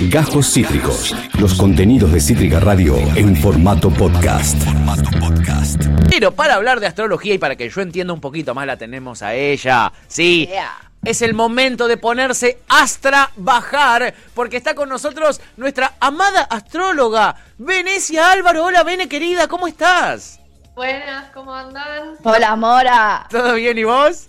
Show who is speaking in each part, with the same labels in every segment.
Speaker 1: Gajos Cítricos. Los contenidos de Cítrica Radio en formato podcast.
Speaker 2: Pero para hablar de astrología y para que yo entienda un poquito más, la tenemos a ella. Sí. Es el momento de ponerse astra bajar, porque está con nosotros nuestra amada astróloga, Venecia Álvaro. Hola, Vene querida, ¿cómo estás?
Speaker 3: Buenas, ¿cómo andan?
Speaker 4: Hola, Mora.
Speaker 2: ¿Todo bien y vos?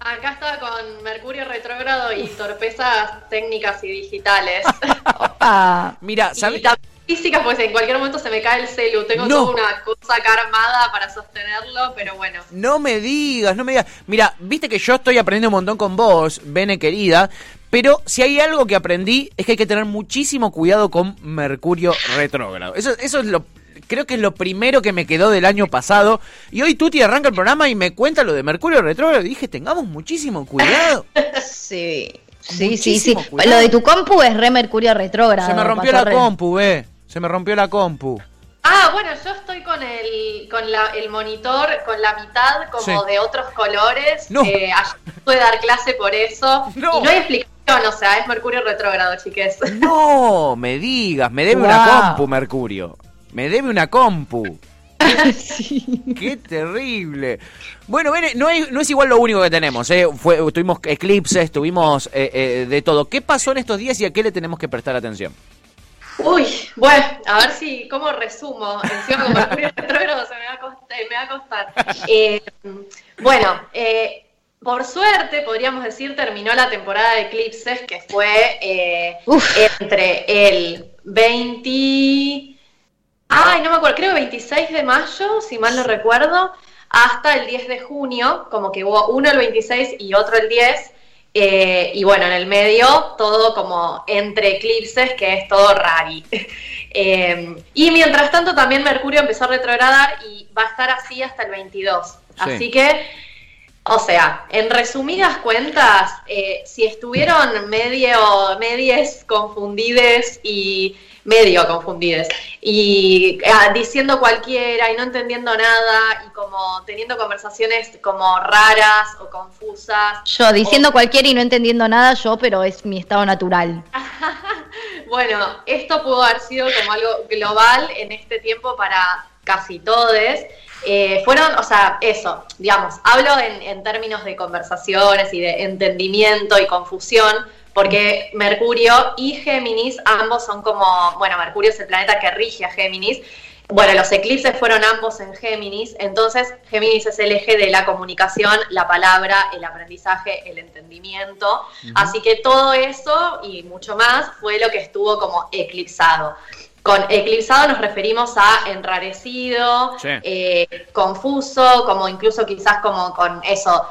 Speaker 3: Acá estaba con Mercurio retrógrado y torpezas técnicas y digitales.
Speaker 4: Opa.
Speaker 2: Mira,
Speaker 3: y
Speaker 2: ¿sabes?
Speaker 3: también físicas, pues en cualquier momento se me cae el celu. Tengo
Speaker 2: No.
Speaker 3: toda una cosa acá armada para sostenerlo, pero bueno.
Speaker 2: No me digas, no me digas. Mira, viste que yo estoy aprendiendo un montón con vos, Bene querida, pero si hay algo que aprendí es que hay que tener muchísimo cuidado con Mercurio retrógrado. Eso, eso es lo, creo que es lo primero que me quedó del año pasado. Y hoy Tuti arranca el programa y me cuenta lo de Mercurio retrógrado. Y dije, tengamos muchísimo cuidado.
Speaker 4: Sí. Sí, sí, sí.
Speaker 2: Cuidado.
Speaker 4: Lo de tu compu es re Mercurio retrógrado.
Speaker 2: Se me rompió la
Speaker 4: re-
Speaker 2: compu, ve. Se me rompió la compu.
Speaker 3: Ah, bueno, yo estoy con el con la, el monitor con la mitad como
Speaker 2: Sí.
Speaker 3: de otros colores.
Speaker 2: No.
Speaker 3: Eh, ayer pude dar clase por eso.
Speaker 2: No.
Speaker 3: Y no hay explicación, o sea, es Mercurio retrógrado, chiques.
Speaker 2: No, me digas, me debe una compu, Mercurio. Me debe una compu.
Speaker 4: Sí.
Speaker 2: Qué terrible. Bueno, no, es- no es igual lo único que tenemos. ¿eh? Fue, tuvimos eclipses, tuvimos eh, eh, de todo. ¿Qué pasó en estos días y a qué le tenemos que prestar atención?
Speaker 3: Uy, bueno, a ver si, ¿cómo resumo? Encima con Mercurio retrógrado se me va a costar. Me va a costar. Eh, bueno, eh, por suerte, podríamos decir, terminó la temporada de eclipses, que fue eh, entre el 20... Ay, no me acuerdo, creo 26 de mayo, si mal no recuerdo, hasta el 10 de junio, como que hubo uno el 26 y otro el 10. eh, y bueno, en el medio todo como entre eclipses, que es todo rari. Eh, y mientras tanto también Mercurio empezó a retrogradar y va a estar así hasta el 22. Así que, o sea, en resumidas cuentas, eh, si estuvieron medio, medies confundides y medio confundides y ah, diciendo cualquiera y no entendiendo nada y como teniendo conversaciones como raras o confusas.
Speaker 4: Yo diciendo cualquiera y no entendiendo nada, yo, pero es mi estado natural.
Speaker 3: Bueno, esto pudo haber sido como algo global en este tiempo para casi todos. Eh, fueron, o sea, eso, digamos, hablo en, en términos de conversaciones y de entendimiento y confusión, porque Mercurio y Géminis, ambos son como, bueno, Mercurio es el planeta que rige a Géminis. Bueno, los eclipses fueron ambos en Géminis, entonces Géminis es el eje de la comunicación, la palabra, el aprendizaje, el entendimiento. Así que todo eso y mucho más fue lo que estuvo como eclipsado. Con eclipsado nos referimos a enrarecido,
Speaker 2: Sí.
Speaker 3: eh, confuso, como incluso quizás como con eso,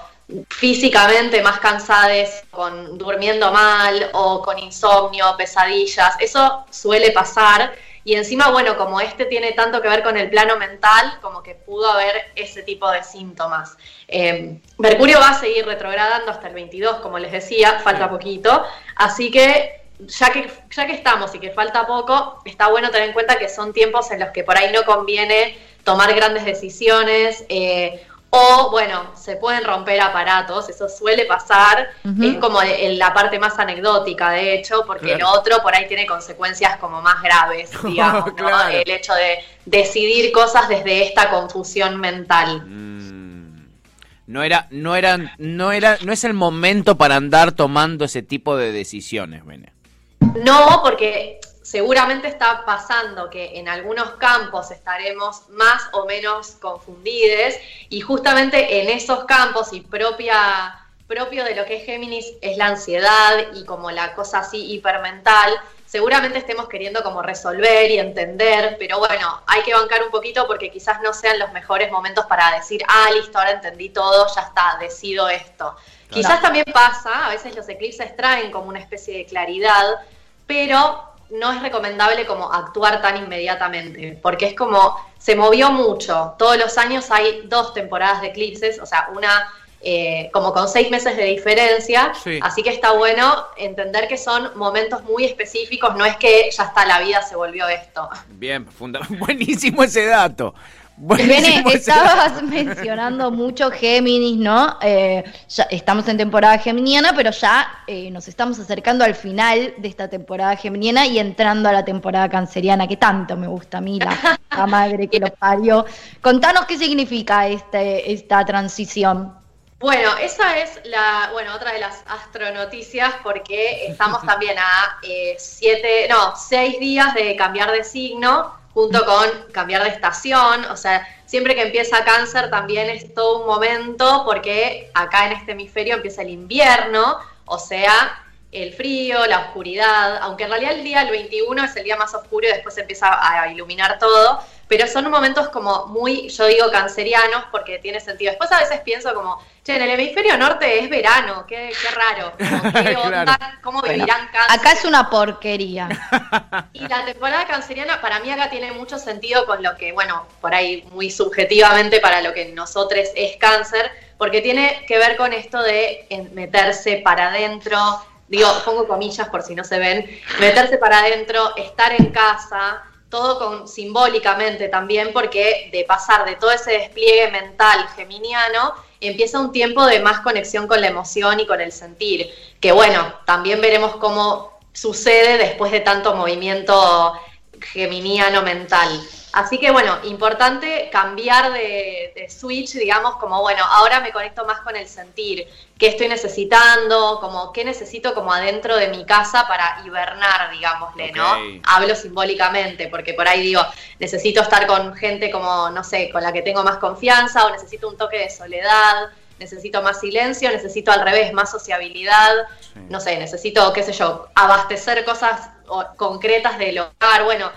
Speaker 3: físicamente más cansades, con durmiendo mal o con insomnio, pesadillas. Eso suele pasar. Y encima, bueno, como este tiene tanto que ver con el plano mental, como que pudo haber ese tipo de síntomas. Eh, Mercurio va a seguir retrogradando hasta el 22, como les decía, falta poquito. Así que ya que, ya que estamos y que falta poco, está bueno tener en cuenta que son tiempos en los que por ahí no conviene tomar grandes decisiones eh, o, bueno, se pueden romper aparatos, eso suele pasar, es como en la parte más anecdótica, de hecho, porque
Speaker 2: Claro.
Speaker 3: lo otro por ahí tiene consecuencias como más graves, digamos, ¿no?
Speaker 2: Claro.
Speaker 3: el hecho de decidir cosas desde esta confusión mental.
Speaker 2: Mm, No era, no eran, no era, no es el momento para andar tomando ese tipo de decisiones, Bene.
Speaker 3: No, porque seguramente está pasando que en algunos campos estaremos más o menos confundidos y justamente en esos campos y propia propio de lo que es Géminis es la ansiedad y como la cosa así hipermental, seguramente estemos queriendo como resolver y entender, pero bueno, hay que bancar un poquito porque quizás no sean los mejores momentos para decir, ah, listo, ahora entendí todo, ya está, decido esto. Quizás también pasa, a veces los eclipses traen como una especie de claridad, pero no es recomendable como actuar tan inmediatamente, porque es como, se movió mucho. Todos los años hay dos temporadas de eclipses, o sea, una eh, como con seis meses de diferencia,
Speaker 2: Sí.
Speaker 3: así que está bueno entender que son momentos muy específicos, no es que ya está, la vida se volvió esto.
Speaker 2: Bien, funda- buenísimo ese dato.
Speaker 4: Bene, estabas mencionando mucho Géminis, ¿no? Eh, ya estamos en temporada geminiana, pero ya eh, nos estamos acercando al final de esta temporada geminiana y entrando a la temporada canceriana, que tanto me gusta a mí, la, madre que lo parió. Contanos qué significa este, esta transición.
Speaker 3: Bueno, esa es la, bueno, otra de las astronoticias porque estamos también a eh, siete, no, seis días de cambiar de signo junto con cambiar de estación, o sea, siempre que empieza cáncer también es todo un momento porque acá en este hemisferio empieza el invierno, o sea, el frío, la oscuridad, aunque en realidad el día el 21 es el día más oscuro y después empieza a iluminar todo, pero son momentos como muy, yo digo, cancerianos porque tiene sentido. Después a veces pienso como, che, en el hemisferio norte es verano, qué, qué raro, ¿qué onda? ¿Cómo vivirán cáncer?
Speaker 4: Acá es una porquería.
Speaker 3: Y la temporada canceriana para mí acá tiene mucho sentido con lo que, bueno, por ahí muy subjetivamente para lo que nosotros es cáncer, porque tiene que ver con esto de meterse para adentro, digo, pongo comillas por si no se ven, meterse para adentro, estar en casa, todo con, simbólicamente también, porque de pasar de todo ese despliegue mental geminiano, empieza un tiempo de más conexión con la emoción y con el sentir, que bueno, también veremos cómo sucede después de tanto movimiento geminiano mental. Así que bueno, importante cambiar de, switch, digamos, como bueno, ahora me conecto más con el sentir, qué estoy necesitando, como qué necesito como adentro de mi casa para hibernar, digámosle, ¿no? Hablo simbólicamente, porque por ahí digo, necesito estar con gente como, no sé, con la que tengo más confianza o necesito un toque de soledad necesito más silencio, necesito al revés, más sociabilidad, no sé, necesito, qué sé yo, abastecer cosas concretas del hogar, bueno,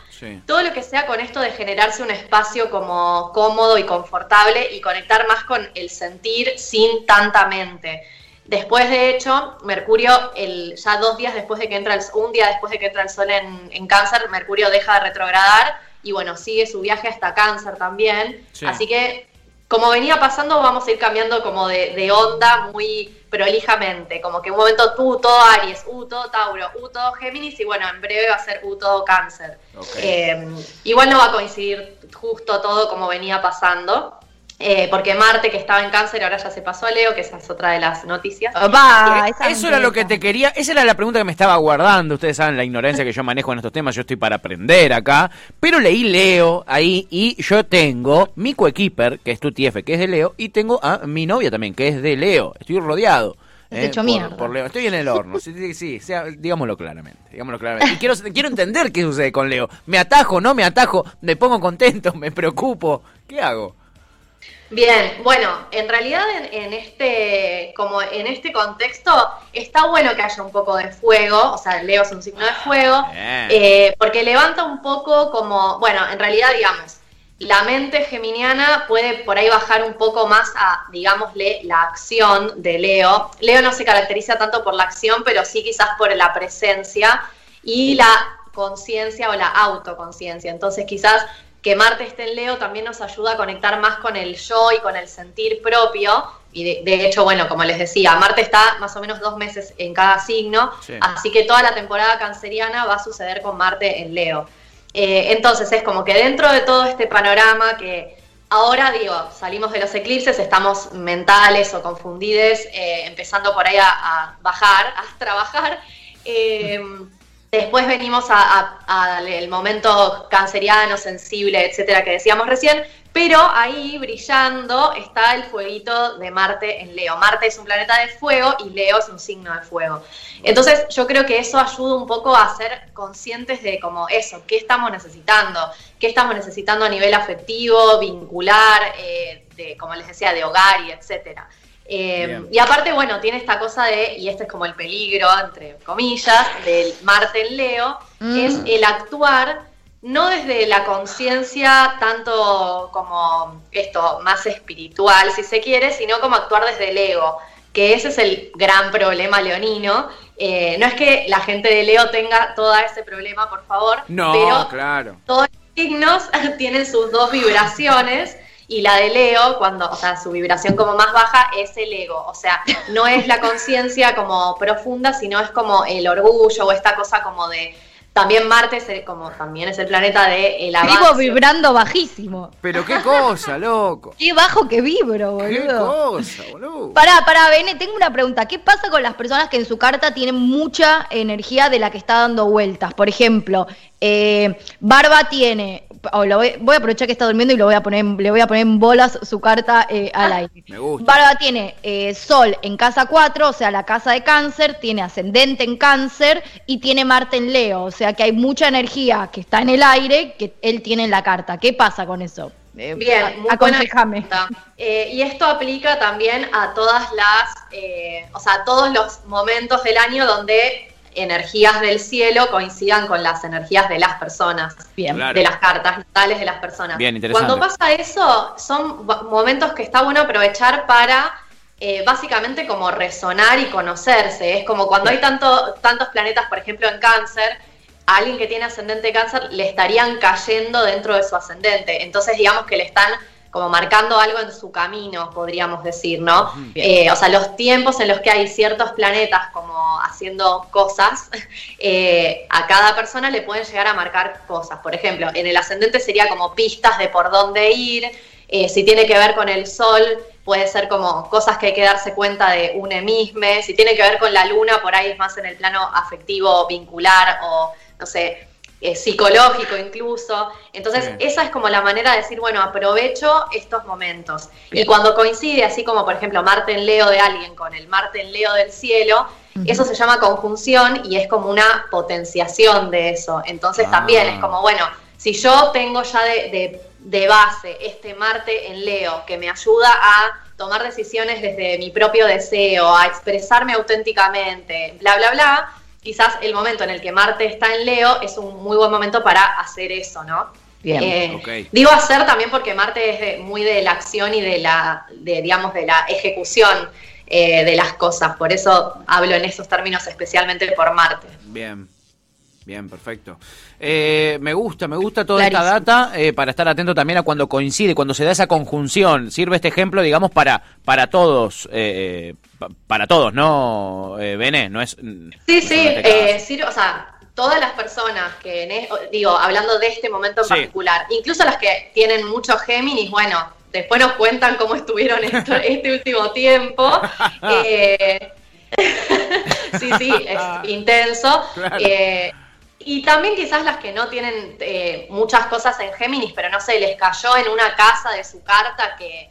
Speaker 3: todo lo que sea con esto de generarse un espacio como cómodo y confortable y conectar más con el sentir sin tanta mente. Después, de hecho, Mercurio, el, ya dos días después de que entra el, un día después de que entra el Sol en, en Cáncer, Mercurio deja de retrogradar y bueno, sigue su viaje hasta Cáncer también. Así que como venía pasando, vamos a ir cambiando como de, onda muy prolijamente, como que un momento tú, todo Aries, U, todo Tauro, U, todo Géminis, y bueno, en breve va a ser U, todo Cáncer. Eh, igual no va a coincidir justo todo como venía pasando, eh, porque Marte, que estaba en cáncer, ahora ya se pasó a Leo, que esa es otra de las noticias.
Speaker 2: Va, eh, eso era lo que te quería, esa era la pregunta que me estaba guardando. Ustedes saben la ignorancia que yo manejo en estos temas, yo estoy para aprender acá. Pero leí Leo ahí y yo tengo mi coequiper, que es tu TF, que es de Leo, y tengo a mi novia también, que es de Leo. Estoy rodeado.
Speaker 4: Eh, hecho mierda.
Speaker 2: Por Leo. Estoy en el horno, sí, sí, sea, digámoslo claramente, digámoslo claramente. Y quiero, quiero entender qué sucede con Leo. ¿Me atajo, no me atajo? ¿Me pongo contento? ¿Me preocupo? ¿Qué hago?
Speaker 3: Bien, bueno, en realidad en, este, como en este contexto, está bueno que haya un poco de fuego, o sea, Leo es un signo de fuego, eh, porque levanta un poco como, bueno, en realidad, digamos, la mente geminiana puede por ahí bajar un poco más a, digámosle, la acción de Leo. Leo no se caracteriza tanto por la acción, pero sí quizás por la presencia y la conciencia o la autoconciencia. Entonces quizás que Marte esté en Leo también nos ayuda a conectar más con el yo y con el sentir propio. Y de, hecho, bueno, como les decía, Marte está más o menos dos meses en cada signo, así que toda la temporada canceriana va a suceder con Marte en Leo. Eh, entonces es como que dentro de todo este panorama que ahora digo, salimos de los eclipses, estamos mentales o confundidos, eh, empezando por ahí a, bajar, a trabajar. Eh, Después venimos al momento canceriano, sensible, etcétera, que decíamos recién, pero ahí brillando está el fueguito de Marte en Leo. Marte es un planeta de fuego y Leo es un signo de fuego. Entonces yo creo que eso ayuda un poco a ser conscientes de como eso, qué estamos necesitando, qué estamos necesitando a nivel afectivo, vincular, eh, de, como les decía, de hogar y etcétera. Eh, y aparte, bueno, tiene esta cosa de, y este es como el peligro, entre comillas, del Marte en Leo, mm. es el actuar no desde la conciencia tanto como esto, más espiritual, si se quiere, sino como actuar desde el ego, que ese es el gran problema leonino. Eh, no es que la gente de Leo tenga todo ese problema, por favor,
Speaker 2: no,
Speaker 3: pero
Speaker 2: claro.
Speaker 3: todos los signos tienen sus dos vibraciones y la de Leo, cuando, o sea, su vibración como más baja es el ego, o sea, no es la conciencia como profunda, sino es como el orgullo o esta cosa como de, También Marte, es como también es el planeta de el avance.
Speaker 4: Vivo vibrando bajísimo.
Speaker 2: Pero qué cosa, loco.
Speaker 4: Qué bajo que vibro, boludo.
Speaker 2: Qué cosa, boludo.
Speaker 4: Pará, pará, Bene, tengo una pregunta. ¿Qué pasa con las personas que en su carta tienen mucha energía de la que está dando vueltas? Por ejemplo, eh, Barba tiene, o lo voy, voy a aprovechar que está durmiendo y lo voy a poner, le voy a poner en bolas su carta eh, al aire.
Speaker 2: Me gusta.
Speaker 4: Barba tiene eh, Sol en casa 4, o sea, la casa de cáncer, tiene ascendente en cáncer y tiene Marte en Leo, o sea que hay mucha energía que está en el aire que él tiene en la carta. ¿Qué pasa con eso? Eh,
Speaker 3: Bien,
Speaker 4: aconsejame.
Speaker 3: Eh, y esto aplica también a todas las, eh, o sea, a todos los momentos del año donde energías del cielo coincidan con las energías de las personas,
Speaker 4: Bien.
Speaker 2: Claro.
Speaker 3: de las cartas natales de las personas.
Speaker 2: Bien, interesante.
Speaker 3: Cuando pasa eso, son momentos que está bueno aprovechar para eh, básicamente como resonar y conocerse. Es como cuando hay tanto, tantos planetas, por ejemplo, en cáncer, a alguien que tiene ascendente cáncer le estarían cayendo dentro de su ascendente. Entonces, digamos que le están como marcando algo en su camino, podríamos decir, ¿no? Eh, o sea, los tiempos en los que hay ciertos planetas como haciendo cosas, eh, a cada persona le pueden llegar a marcar cosas. Por ejemplo, en el ascendente sería como pistas de por dónde ir, eh, si tiene que ver con el sol, puede ser como cosas que hay que darse cuenta de une mismo, si tiene que ver con la luna, por ahí es más en el plano afectivo, vincular o, no sé, eh, psicológico incluso. Entonces,
Speaker 2: Bien.
Speaker 3: esa es como la manera de decir, bueno, aprovecho estos momentos.
Speaker 2: Bien.
Speaker 3: Y cuando coincide, así como por ejemplo Marte en Leo de alguien con el Marte en Leo del cielo, eso se llama conjunción y es como una potenciación de eso. Entonces
Speaker 2: Ah.
Speaker 3: también es como, bueno, si yo tengo ya de, de- de base este Marte en Leo que me ayuda a tomar decisiones desde mi propio deseo, a expresarme auténticamente, bla, bla, bla, quizás el momento en el que Marte está en Leo es un muy buen momento para hacer eso, ¿no?
Speaker 4: Bien.
Speaker 3: Eh,
Speaker 2: Ok.
Speaker 3: Digo hacer también porque Marte es de- muy de la acción y de la, de, digamos, de la ejecución eh, de las cosas. Por eso hablo en esos términos especialmente por Marte.
Speaker 2: Bien. Bien, perfecto. Eh, me gusta, me gusta toda esta data eh, para estar atento también a cuando coincide, cuando se da esa conjunción. Sirve este ejemplo, digamos, para para todos, eh, pa- para todos, ¿no, eh, Bene? No es.
Speaker 3: Sí,
Speaker 2: no
Speaker 3: sí,
Speaker 2: solamente
Speaker 3: eh, sirve- o sea, todas las personas que, en es- digo, hablando de este momento en
Speaker 2: Sí.
Speaker 3: particular, incluso las que tienen mucho Géminis, bueno, después nos cuentan cómo estuvieron esto- este último tiempo. Eh, sí, sí, es intenso.
Speaker 2: Claro.
Speaker 3: Y también quizás las que no tienen eh, muchas cosas en Géminis, pero no sé, les cayó en una casa de su carta que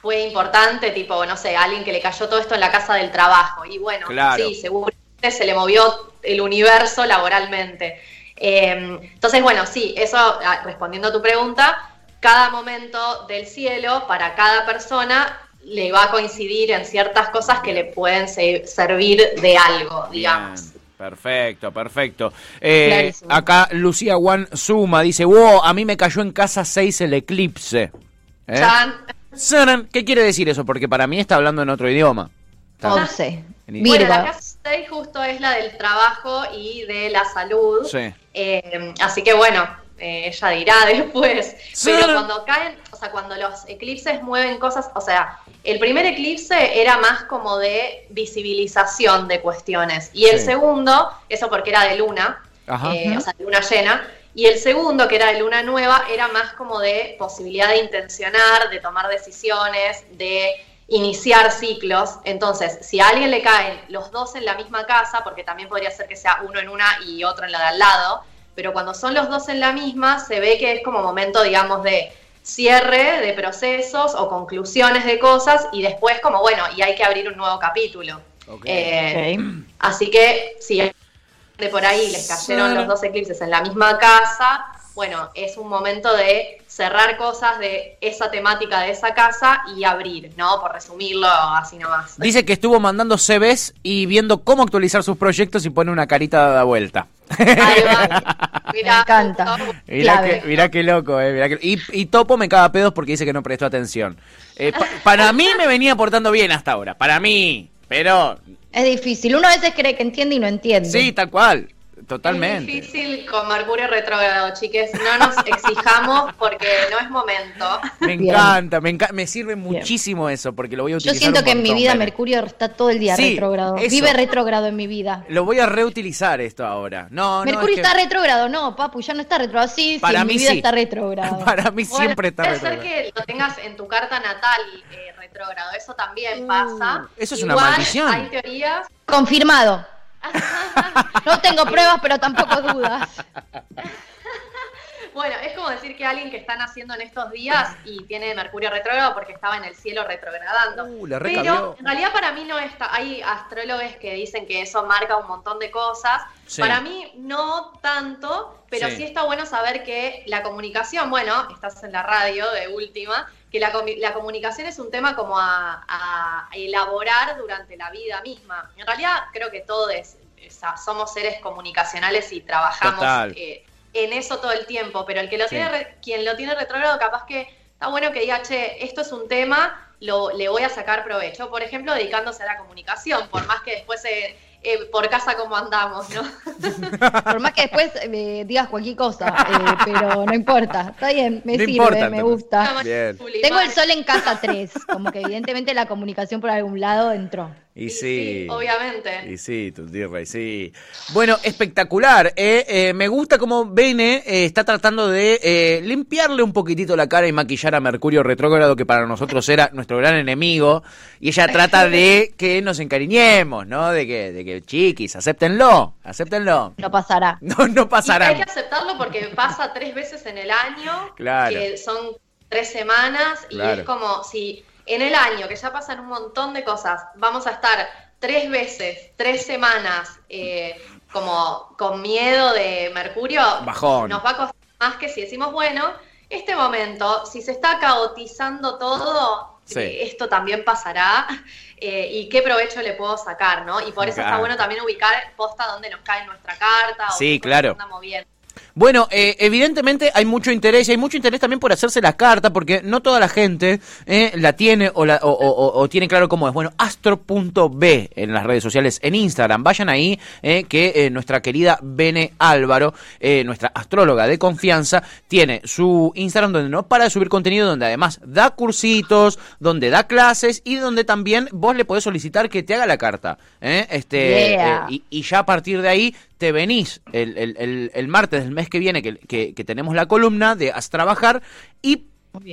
Speaker 3: fue importante, tipo, no sé, alguien que le cayó todo esto en la casa del trabajo. Y bueno,
Speaker 2: Claro.
Speaker 3: sí, seguramente se le movió el universo laboralmente. Eh, entonces, bueno, sí, eso, ah, respondiendo a tu pregunta, cada momento del cielo para cada persona le va a coincidir en ciertas cosas que le pueden se- servir de algo, digamos.
Speaker 2: Bien, perfecto, perfecto. Eh, acá Lucía Juan Suma dice, wow, a mí me cayó en casa 6 el eclipse. ¿Eh?
Speaker 3: Chan.
Speaker 2: ¿Qué quiere decir eso? Porque para mí está hablando en otro idioma. Está-
Speaker 4: 11.
Speaker 2: En-
Speaker 3: Bueno, la casa 6 justo es la del trabajo y de la salud.
Speaker 2: Sí.
Speaker 3: Eh, así que bueno, eh, ella dirá después.
Speaker 2: Sí.
Speaker 3: Pero cuando caen, sea, cuando los eclipses mueven cosas, o sea, el primer eclipse era más como de visibilización de cuestiones. Y el
Speaker 2: Sí.
Speaker 3: segundo, eso porque era de luna, eh, o sea, de luna llena. Y el segundo, que era de luna nueva, era más como de posibilidad de intencionar, de tomar decisiones, de iniciar ciclos. Entonces, si a alguien le caen los dos en la misma casa, porque también podría ser que sea uno en una y otro en la de al lado, pero cuando son los dos en la misma, se ve que es como momento, digamos, de cierre de procesos o conclusiones de cosas y después como, bueno, y hay que abrir un nuevo capítulo.
Speaker 2: Ok.
Speaker 3: Eh, Así que si de por ahí les cayeron los dos eclipses en la misma casa, bueno, es un momento de cerrar cosas de esa temática de esa casa y abrir, ¿no? Por resumirlo así nomás.
Speaker 2: Dice que estuvo mandando CVs y viendo cómo actualizar sus proyectos y pone una carita de vuelta.
Speaker 3: Ahí va. Mirá,
Speaker 4: Me encanta.
Speaker 2: Mirá que, mirá qué loco, eh. mirá que- y, y Topo me caga pedos porque dice que no prestó atención. Eh, pa- para mí me venía portando bien hasta ahora. Para mí. Pero
Speaker 4: Es difícil. Uno a veces cree que entiende y no entiende.
Speaker 2: sí, tal cual. Totalmente.
Speaker 3: Es difícil con Mercurio retrógrado, chiques. No nos exijamos porque no es momento.
Speaker 2: Me
Speaker 4: Bien.
Speaker 2: encanta, me, enca- me sirve muchísimo eso porque lo voy a
Speaker 4: Yo
Speaker 2: utilizar.
Speaker 4: siento
Speaker 2: un
Speaker 4: que en mi vida. Mercurio está todo el día
Speaker 2: Sí,
Speaker 4: retrógrado.
Speaker 2: eso.
Speaker 4: Vive retrógrado en mi vida.
Speaker 2: Lo voy a reutilizar esto ahora. No, no,
Speaker 4: Mercurio
Speaker 2: es que
Speaker 4: está retrógrado, no, papu, ya no está retrógrado. Sí, sí,
Speaker 2: Para
Speaker 4: en
Speaker 2: mí
Speaker 4: mi vida
Speaker 2: sí.
Speaker 4: está retrógrado.
Speaker 2: Para mí
Speaker 3: Bueno,
Speaker 2: siempre está
Speaker 3: puede ser
Speaker 2: retrógrado.
Speaker 3: que lo tengas en tu carta natal eh, retrógrado. Eso también pasa.
Speaker 2: Uh, eso es una maldición.
Speaker 3: Hay teorías.
Speaker 4: Confirmado. No tengo pruebas, pero tampoco dudas.
Speaker 3: Bueno, es como decir que alguien que está naciendo en estos días y tiene Mercurio retrógrado porque estaba en el cielo retrogradando.
Speaker 2: Uh, la
Speaker 3: Pero en realidad para mí no está. Hay astrólogos que dicen que eso marca un montón de cosas.
Speaker 2: Sí.
Speaker 3: Para mí no tanto, pero
Speaker 2: Sí.
Speaker 3: sí. está bueno saber que la comunicación, bueno, estás en la radio de última, que la, la comunicación es un tema como a, a elaborar durante la vida misma. En realidad creo que todos es- somos seres comunicacionales y trabajamos eh, en eso todo el tiempo, pero el que lo
Speaker 2: Sí.
Speaker 3: tiene quien lo tiene retrógrado capaz que está bueno que diga, che, esto es un tema, lo, le voy a sacar provecho. Por ejemplo, dedicándose a la comunicación, por más que después eh, eh, por casa como andamos, ¿no?
Speaker 4: Por más que después eh, digas cualquier cosa, eh, pero no importa. Está bien, me
Speaker 2: No
Speaker 4: sirve,
Speaker 2: importa,
Speaker 4: me gusta.
Speaker 2: Bien.
Speaker 4: Tengo el sol en casa 3, como que evidentemente la comunicación por algún lado entró.
Speaker 2: Y
Speaker 3: Y
Speaker 2: sí.
Speaker 3: obviamente.
Speaker 2: Y sí, tu y sí. Bueno, espectacular. eh, eh, me gusta cómo Bene eh, está tratando de eh, limpiarle un poquitito la cara y maquillar a Mercurio retrógrado, que para nosotros era nuestro gran enemigo. Y ella trata de que nos encariñemos, ¿no? De que, de que chiquis, acéptenlo, acéptenlo.
Speaker 4: No pasará.
Speaker 2: No, no
Speaker 3: Y
Speaker 2: pasará.
Speaker 3: hay que aceptarlo porque pasa tres veces en el año,
Speaker 2: Claro.
Speaker 3: que son tres semanas, y
Speaker 2: Claro.
Speaker 3: es como si en el año, que ya pasan un montón de cosas, vamos a estar tres veces, tres semanas, eh, como con miedo de Mercurio,
Speaker 2: Bajón.
Speaker 3: nos va a costar más que si decimos, bueno, este momento, si se está caotizando todo,
Speaker 2: Sí.
Speaker 3: eh, esto también pasará. eh, y qué provecho le puedo sacar, ¿no? Y por eso
Speaker 2: Claro.
Speaker 3: está bueno también ubicar posta donde nos cae nuestra carta. o
Speaker 2: Sí, claro.
Speaker 3: cosas andamos bien.
Speaker 2: Bueno, eh, evidentemente hay mucho interés y hay mucho interés también por hacerse la carta porque no toda la gente eh, la tiene o, la, o, o- o- o tiene claro cómo es. Bueno, astro.b en las redes sociales, en Instagram. Vayan ahí eh, que eh, nuestra querida Bene Álvaro, eh, nuestra astróloga de confianza, tiene su Instagram donde no para de subir contenido, donde además da cursitos, donde da clases y donde también vos le podés solicitar que te haga la carta. ¿eh? Este,
Speaker 4: Yeah.
Speaker 2: y, y ya a partir de ahí te venís el, el- el- el martes del mes que viene, que, que- que tenemos la columna de Haz Trabajar, y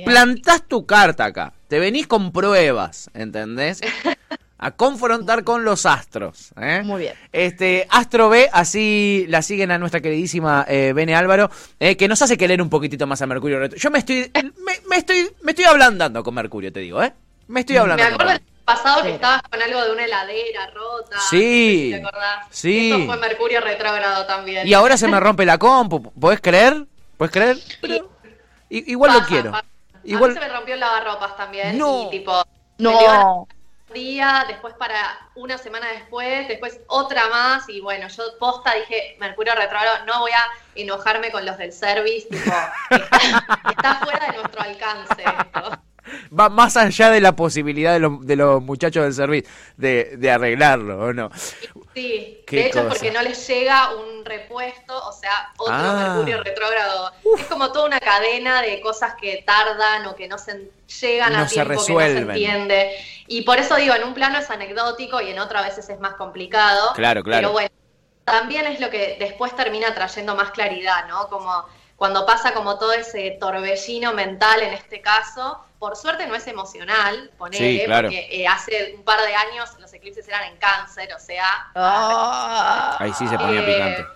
Speaker 2: plantás tu carta acá. Te venís con pruebas, ¿entendés? A confrontar con los astros. ¿eh?
Speaker 4: Muy bien.
Speaker 2: Este, Astro B, así la siguen a nuestra queridísima eh, Bene Álvaro, eh, que nos hace querer un poquitito más a Mercurio. Yo me estoy, me, me estoy, me estoy ablandando con Mercurio, te digo, ¿eh? Me estoy hablando.
Speaker 3: Me
Speaker 2: con
Speaker 3: acuerdo pasado que estabas con algo de una heladera rota.
Speaker 2: Sí,
Speaker 3: no sé si ¿Te acordás?
Speaker 2: sí.
Speaker 3: Eso fue Mercurio retrógrado también.
Speaker 2: Y ahora se me rompe la compu. ¿Podés creer? ¿Podés creer? Pero, igual lo quiero.
Speaker 3: pasa. A
Speaker 2: Igual.
Speaker 3: mí se me rompió el lavarropas también.
Speaker 2: No.
Speaker 3: Y tipo,
Speaker 4: No.
Speaker 3: un día, después para una semana después, después otra más. Y bueno, yo posta dije, Mercurio retrógrado, no voy a enojarme con los del service. Tipo, está, está fuera de nuestro alcance esto.
Speaker 2: Va más allá de la posibilidad de, los- de los muchachos del servicio de, de arreglarlo, ¿o no?
Speaker 3: Sí, de hecho
Speaker 2: cosa.
Speaker 3: porque no les llega un repuesto, o sea, otro
Speaker 2: Ah.
Speaker 3: Mercurio retrógrado. Es como toda una cadena de cosas que tardan o que no se llegan
Speaker 2: No
Speaker 3: a
Speaker 2: se
Speaker 3: tiempo, que no se entiende. Y por eso digo, en un plano es anecdótico y en otro a veces es más complicado.
Speaker 2: Claro, claro.
Speaker 3: Pero bueno, también es lo que después termina trayendo más claridad, ¿no? Como cuando pasa como todo ese torbellino mental en este caso, por suerte no es emocional, ponele,
Speaker 2: Sí, claro.
Speaker 3: porque eh, hace un par de años los eclipses eran en cáncer, o sea,
Speaker 4: Ah.
Speaker 2: Ahí sí se ponía
Speaker 3: eh,
Speaker 2: picante.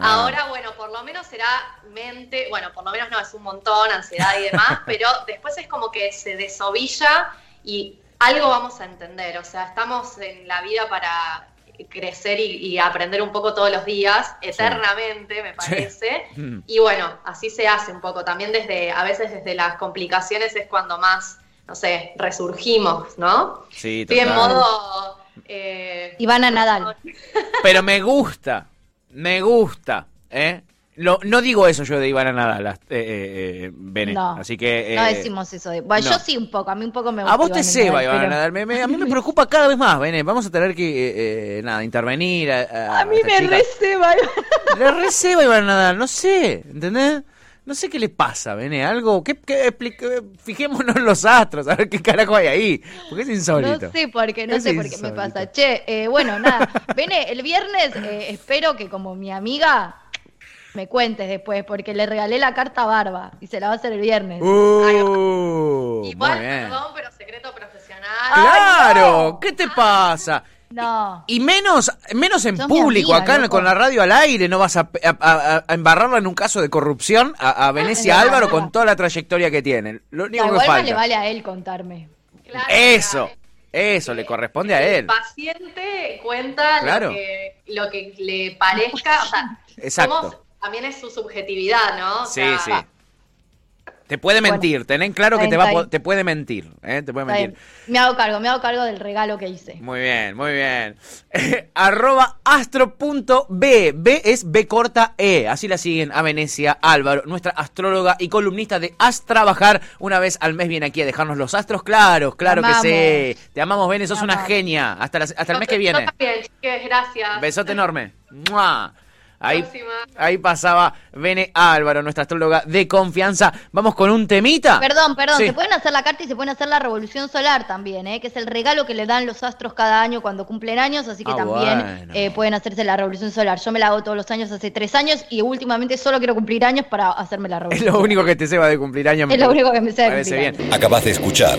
Speaker 2: Ah.
Speaker 3: Ahora, bueno, por lo menos será mente, bueno, por lo menos no, es un montón, ansiedad y demás, pero después es como que se desovilla y algo vamos a entender, o sea, estamos en la vida para crecer y, y aprender un poco todos los días, eternamente, me parece.
Speaker 2: Mm.
Speaker 3: Y bueno, así se hace un poco. También desde, a veces desde las complicaciones es cuando más, no sé, resurgimos, ¿no?
Speaker 2: Sí,
Speaker 3: Estoy en
Speaker 2: total.
Speaker 3: modo... eh,
Speaker 4: Ivana Nadal.
Speaker 2: Pero me gusta, me gusta, ¿eh? Lo- no digo eso yo de Ivana Nadal, eh, eh, eh, Bene.
Speaker 4: No,
Speaker 2: Así que.
Speaker 4: no
Speaker 2: eh,
Speaker 4: decimos eso. De, bueno,
Speaker 2: no.
Speaker 4: yo sí un poco, a mí un poco me gusta.
Speaker 2: A vos te ceba, Ivana
Speaker 4: pero-
Speaker 2: Nadal. Me- me- a mí me preocupa cada vez más, Bene. Vamos a tener que, eh, nada, intervenir. A,
Speaker 4: A mí me receba.
Speaker 2: Le receba Ivana Nadal, no sé, ¿entendés? No sé qué le pasa, Bene. Algo. ¿qué, qué explica- Fijémonos en los astros, a ver qué carajo hay ahí. Porque es insólito.
Speaker 4: No sé por qué, no
Speaker 2: Es
Speaker 4: sé por qué me pasa. Che, eh, bueno, nada. Vene, el viernes eh, espero que como mi amiga me cuentes después, porque le regalé la carta a Barba y se la va a hacer el viernes.
Speaker 2: Uh,
Speaker 3: Igual, perdón, pero secreto profesional.
Speaker 4: Ay,
Speaker 2: ¡Claro!
Speaker 4: no.
Speaker 2: ¿Qué te pasa?
Speaker 4: No.
Speaker 2: Y menos, menos en
Speaker 4: Sos
Speaker 2: público,
Speaker 4: amiga,
Speaker 2: acá
Speaker 4: loco.
Speaker 2: con la radio al aire, no vas a, a- a- a embarrarla en un caso de corrupción a, a Venecia Álvaro con toda la trayectoria que tienen. Lo único que falta.
Speaker 4: le vale a él contarme.
Speaker 3: Claro,
Speaker 2: Eso, eso le corresponde a
Speaker 3: El
Speaker 2: él.
Speaker 3: paciente cuenta
Speaker 2: Claro.
Speaker 3: lo, que, lo que le parezca. O sea,
Speaker 2: Exacto.
Speaker 3: somos- también es su subjetividad, ¿no? O
Speaker 2: Sí,
Speaker 3: sea,
Speaker 2: sí. Te puede
Speaker 4: Bueno,
Speaker 2: mentir, ten claro que te, va a te puede mentir, ¿eh? Te puede mentir.
Speaker 4: Me hago cargo, me hago cargo del regalo que hice.
Speaker 2: Muy bien, muy bien. Arroba astro.b. B es B corta E. Así la siguen a Venecia Álvaro, nuestra astróloga y columnista de Haz Trabajar. Una vez al mes viene aquí a dejarnos los astros claros. Claro que sí. Te amamos, Vene, sos una genia. Hasta, la- hasta el mes que
Speaker 3: yo
Speaker 2: viene.
Speaker 3: también, chiques, gracias.
Speaker 2: Besote enorme. ¡Mua! Ahí, ahí pasaba Vene Álvaro, nuestra astróloga de confianza. Vamos con un temita.
Speaker 4: Perdón, perdón,
Speaker 2: Sí.
Speaker 4: se pueden hacer la carta y se pueden hacer la revolución solar también, ¿eh? que es el regalo que le dan los astros cada año cuando cumplen años, así que
Speaker 2: Ah,
Speaker 4: también
Speaker 2: bueno.
Speaker 4: eh, pueden hacerse la revolución solar. Yo me la hago todos los años hace tres años y últimamente solo quiero cumplir años para hacerme la
Speaker 2: Es
Speaker 4: revolución.
Speaker 2: lo
Speaker 4: solar.
Speaker 2: único que te se va de cumplir años.
Speaker 4: Es lo único que me sé de cumplir
Speaker 2: bien.
Speaker 4: años.
Speaker 1: Acabas de escuchar